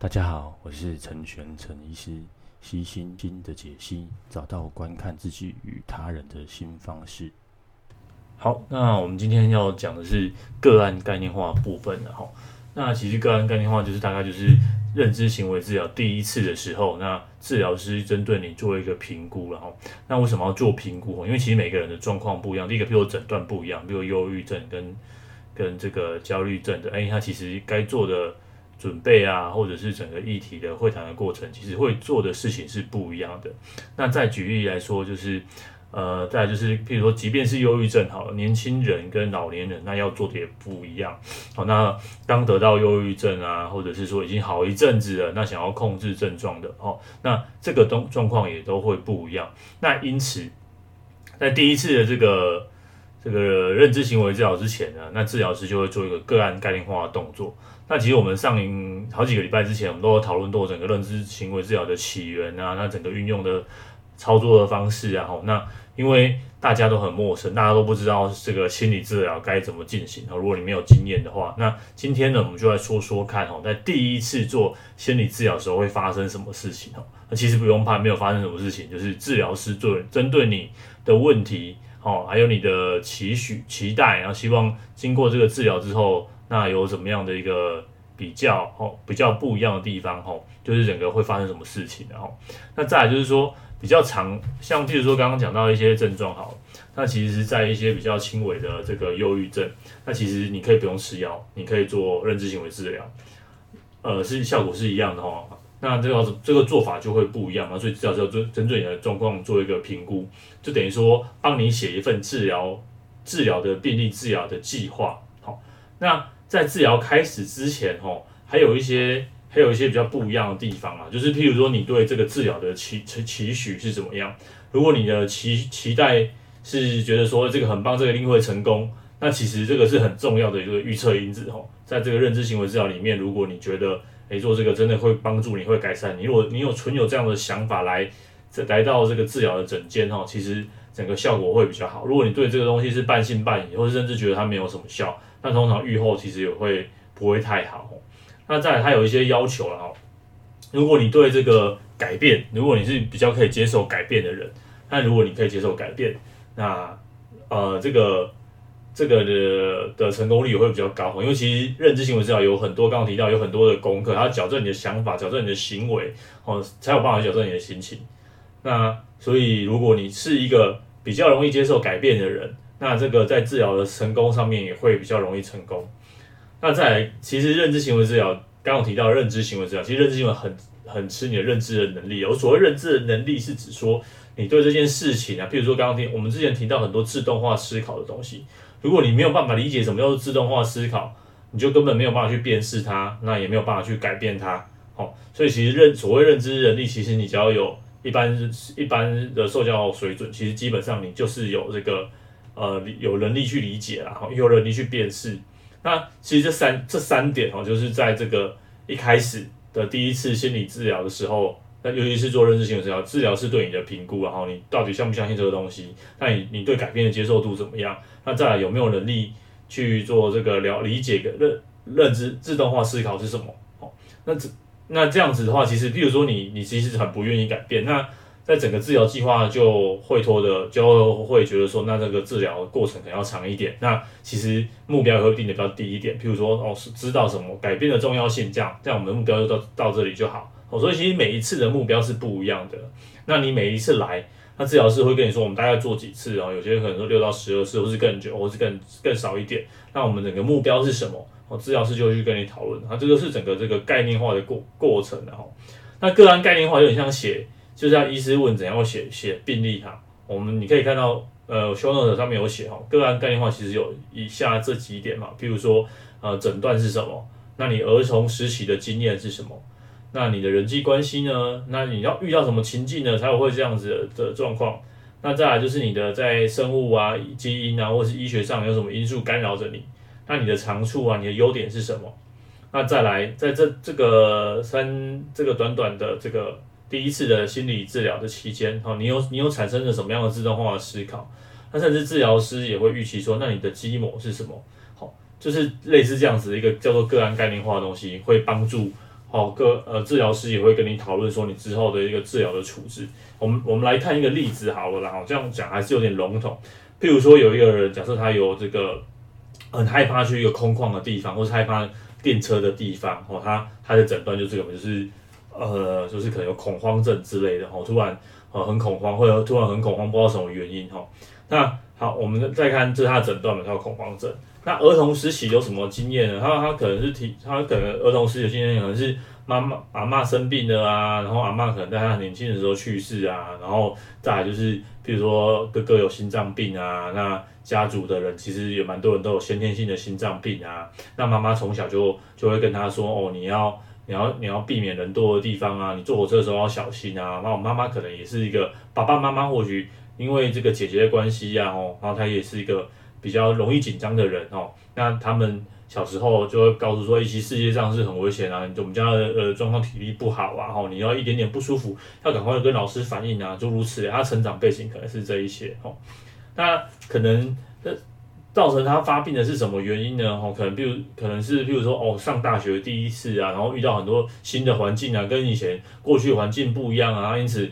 大家好，我是陈玄陈医师，悉心经的解析，找到观看自己与他人的新方式。好，那我们今天要讲的是个案概念化部分的哈。那其实个案概念化就是大概就是认知行为治疗第一次的时候，那治疗师针对你做一个评估，然后那为什么要做评估？因为其实每个人的状况不一样，第一个譬如诊断不一样，比如忧郁症跟跟这个焦虑症的，哎，他其实该做的。准备啊，或者是整个议题的会谈的过程，其实会做的事情是不一样的。那再举例来说，就是呃，再就是，譬如说，即便是忧郁症好，年轻人跟老年人，那要做的也不一样。好，那刚得到忧郁症啊，或者是说已经好一阵子了，那想要控制症状的，哦，那这个东状况也都会不一样。那因此，在第一次的这个这个认知行为治疗之前呢，那治疗师就会做一个个案概念化的动作。那其实我们上好几个礼拜之前，我们都有讨论过整个认知行为治疗的起源啊，那整个运用的操作的方式啊，吼，那因为大家都很陌生，大家都不知道这个心理治疗该怎么进行。如果你没有经验的话，那今天呢，我们就来说说看，吼，在第一次做心理治疗的时候会发生什么事情，吼，那其实不用怕，没有发生什么事情，就是治疗师做针对你的问题，吼，还有你的期许、期待，然后希望经过这个治疗之后。那有怎么样的一个比较哦，比较不一样的地方哦，就是整个会发生什么事情然后，那再来就是说比较常，像譬如说刚刚讲到一些症状好，那其实是在一些比较轻微的这个忧郁症，那其实你可以不用吃药，你可以做认知行为治疗，呃，是效果是一样的哈。那这个这个做法就会不一样嘛，所以治疗师要针针对你的状况做一个评估，就等于说帮你写一份治疗治疗的病例治疗的计划，好，那。在治疗开始之前，吼，还有一些还有一些比较不一样的地方啊，就是譬如说，你对这个治疗的期期期许是怎么样？如果你的期期待是觉得说这个很棒，这个一定会成功，那其实这个是很重要的一个预测因子，吼，在这个认知行为治疗里面，如果你觉得诶做这个真的会帮助你，会改善你，如果你有存有这样的想法来来到这个治疗的诊间，吼，其实整个效果会比较好。如果你对这个东西是半信半疑，或者甚至觉得它没有什么效。那通常愈后其实也会不会太好。那再来，它有一些要求了哈。如果你对这个改变，如果你是比较可以接受改变的人，那如果你可以接受改变，那呃这个这个的的成功率也会比较高。因为其实认知行为治疗有很多，刚刚提到有很多的功课，它矫正你的想法，矫正你的行为，哦，才有办法矫正你的心情。那所以如果你是一个比较容易接受改变的人，那这个在治疗的成功上面也会比较容易成功。那再来，其实认知行为治疗，刚刚提到认知行为治疗，其实认知行为很很吃你的认知的能力。我所谓认知的能力，是指说你对这件事情啊，譬如说刚刚听我们之前提到很多自动化思考的东西，如果你没有办法理解什么叫做自动化思考，你就根本没有办法去辨识它，那也没有办法去改变它。好，所以其实认所谓认知能力，其实你只要有一般一般的受教水准，其实基本上你就是有这个。呃，有能力去理解啦，哈，有能力去辨识。那其实这三这三点哈，就是在这个一开始的第一次心理治疗的时候，那尤其是做认知行为治疗，治疗是对你的评估，然后你到底相不相信这个东西？那你你对改变的接受度怎么样？那再来有没有能力去做这个了理解个认认知自动化思考是什么？好，那这那这样子的话，其实比如说你你其实很不愿意改变，那。在整个治疗计划就会拖的，就会觉得说，那这个治疗过程可能要长一点。那其实目标也会定的比较低一点，譬如说哦，是知道什么改变的重要性，这样这样我们的目标就到到这里就好。哦，所以其实每一次的目标是不一样的。那你每一次来，那治疗师会跟你说，我们大概做几次啊？有些人可能说六到十二次，或是更久，或是更更少一点。那我们整个目标是什么？哦，治疗师就会去跟你讨论。那这个是整个这个概念化的过过程的哈。那个案概念化有点像写。就是要医师问怎样写写病历哈，我们你可以看到，呃，show note 上面有写哈，个案概念化其实有以下这几点嘛，譬如说，呃，诊断是什么？那你儿童时期的经验是什么？那你的人际关系呢？那你要遇到什么情境呢，才会这样子的状况？那再来就是你的在生物啊、基因啊，或是医学上有什么因素干扰着你？那你的长处啊，你的优点是什么？那再来，在这这个三这个短短的这个。第一次的心理治疗的期间，哈，你有你有产生了什么样的自动化的思考？那甚至治疗师也会预期说，那你的基模是什么？好，就是类似这样子一个叫做个案概念化的东西，会帮助好，个呃治疗师也会跟你讨论说你之后的一个治疗的处置。我们我们来看一个例子好了，然后这样讲还是有点笼统。譬如说有一个人，假设他有这个很害怕去一个空旷的地方，或是害怕电车的地方，哦，他他的诊断就这个，就是呃，就是可能有恐慌症之类的，哦，突然呃很恐慌，或者突然很恐慌，不知道什么原因，哈。那好，我们再看这他的诊断嘛，他有恐慌症。那儿童时期有什么经验呢？他他可能是提，他可能儿童时期的经验可能是妈妈阿嬷生病了啊，然后阿嬷可能在他年轻的时候去世啊，然后再来就是，比如说哥哥有心脏病啊，那家族的人其实也蛮多人都有先天性的心脏病啊，那妈妈从小就就会跟他说，哦，你要你要你要避免人多的地方啊，你坐火车的时候要小心啊。那我妈妈可能也是一个爸爸妈妈或许因为这个姐姐的关系呀，哦，然后他也是一个。比较容易紧张的人哦，那他们小时候就会告诉说，一些世界上是很危险啊，我们家的呃状况体力不好啊，吼，你要一点点不舒服，要赶快跟老师反映啊，诸如此。他成长背景可能是这一些哦，那可能呃造成他发病的是什么原因呢？哦，可能比如可能是譬如说哦，上大学第一次啊，然后遇到很多新的环境啊，跟以前过去环境不一样啊，因此。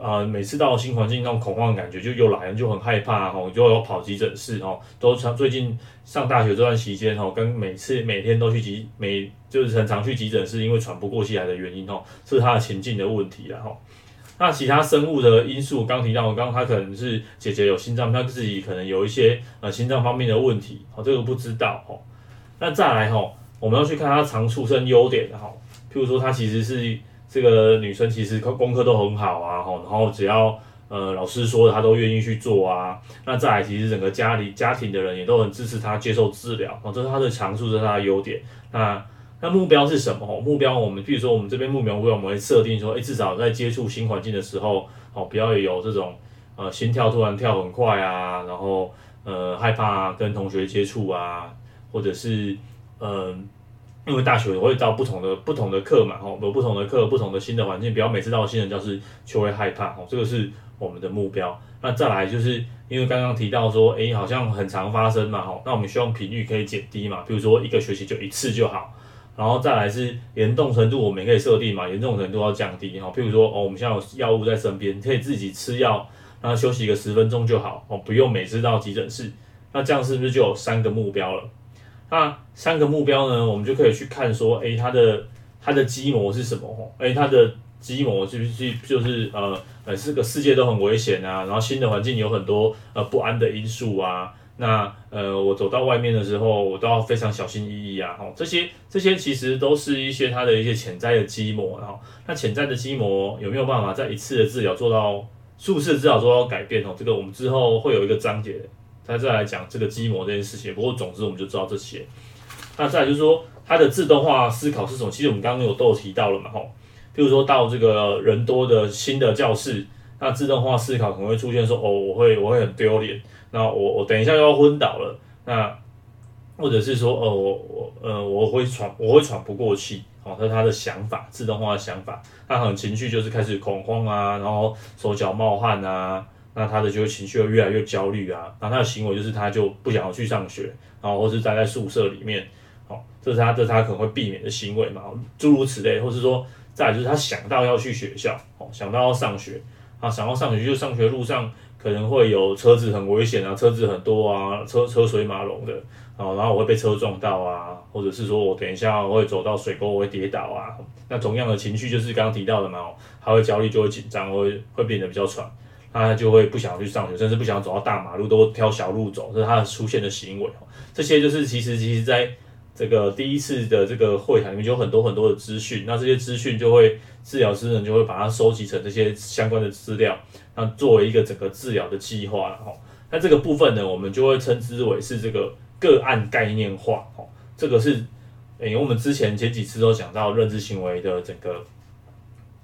啊、呃，每次到新环境，那种恐慌的感觉就又来了，就很害怕哦，就有跑急诊室哦，都常最近上大学这段期间哦，跟每次每天都去急每就是很常去急诊室，因为喘不过气来的原因哦，是他的情境的问题啦吼。那其他生物的因素，刚提到，刚刚他可能是姐姐有心脏，他自己可能有一些呃心脏方面的问题，哦，这个不知道哦。那再来吼，我们要去看他常出生优点的吼，譬如说他其实是。这个女生其实功课都很好啊，吼，然后只要呃老师说的她都愿意去做啊。那再来，其实整个家里家庭的人也都很支持她接受治疗，哦，这是她的长处，这是她的优点。那那目标是什么？目标我们比如说我们这边目标我们会设定说，诶，至少在接触新环境的时候，哦，不要有这种呃心跳突然跳很快啊，然后呃害怕跟同学接触啊，或者是嗯。呃因为大学我会到不同的不同的课嘛，吼，有不同的课，不同的新的环境，不要每次到新的教室就会害怕，哦，这个是我们的目标。那再来就是因为刚刚提到说，诶，好像很常发生嘛，吼，那我们希望频率可以减低嘛，比如说一个学期就一次就好。然后再来是严重程度，我们可以设定嘛，严重程度要降低，哈，譬如说哦，我们现在有药物在身边，可以自己吃药，然后休息个十分钟就好，哦，不用每次到急诊室。那这样是不是就有三个目标了？那三个目标呢，我们就可以去看说，诶，它的它的基模是什么？吼，诶，它的基模是不是就是呃呃，这个世界都很危险啊，然后新的环境有很多呃不安的因素啊，那呃我走到外面的时候，我都要非常小心翼翼啊，吼，这些这些其实都是一些它的一些潜在的积膜，然后那潜在的积膜有没有办法在一次的治疗做到术式治疗做到改变？哦，这个我们之后会有一个章节。那再来讲这个积膜这件事情，不过总之我们就知道这些。那再就是说，它的自动化思考是什么？其实我们刚刚有都有提到了嘛，吼。譬如说到这个人多的新的教室，那自动化思考可能会出现说，哦，我会我会很丢脸，那我我等一下又要昏倒了，那或者是说，呃，我我呃我会喘我会喘不过气，哦，这是他的想法，自动化的想法，他很情绪就是开始恐慌啊，然后手脚冒汗啊。那他的就会情绪会越来越焦虑啊，然后他的行为就是他就不想要去上学，然后或是待在宿舍里面，好，这是他这是他可能会避免的行为嘛，诸如此类，或是说再就是他想到要去学校，哦，想到要上学，啊，想要上学就上学路上可能会有车子很危险啊，车子很多啊，车车水马龙的，啊，然后我会被车撞到啊，或者是说我等一下我会走到水沟我会跌倒啊，那同样的情绪就是刚刚提到的嘛，他会焦虑就会紧张，会会变得比较喘。他就会不想去上学，甚至不想走到大马路，都挑小路走，这是他的出现的行为。这些就是其实其实在这个第一次的这个会谈里面，就有很多很多的资讯。那这些资讯就会治疗师呢就会把它收集成这些相关的资料，那作为一个整个治疗的计划。哈，那这个部分呢，我们就会称之为是这个个案概念化。哈，这个是因为我们之前前几次都讲到认知行为的整个。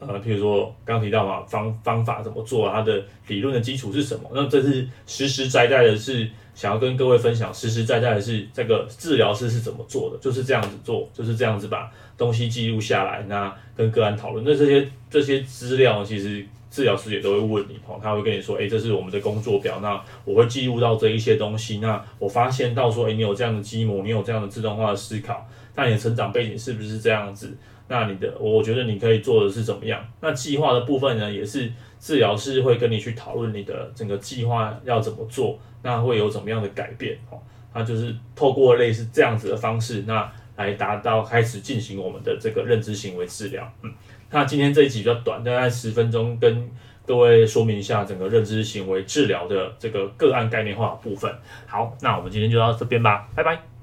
呃，譬如说刚提到嘛，方方法怎么做？它的理论的基础是什么？那这是实实在在的，是想要跟各位分享，实实在在的是这个治疗师是怎么做的，就是这样子做，就是这样子把东西记录下来，那跟个案讨论。那这些这些资料，其实治疗师也都会问你哦，他会跟你说，诶，这是我们的工作表，那我会记录到这一些东西。那我发现到说，诶，你有这样的积模，你有这样的自动化的思考，那你的成长背景是不是这样子？那你的，我觉得你可以做的是怎么样？那计划的部分呢，也是治疗师会跟你去讨论你的整个计划要怎么做，那会有怎么样的改变哦。那就是透过类似这样子的方式，那来达到开始进行我们的这个认知行为治疗。嗯，那今天这一集比较短，大概十分钟，跟各位说明一下整个认知行为治疗的这个个案概念化部分。好，那我们今天就到这边吧，拜拜。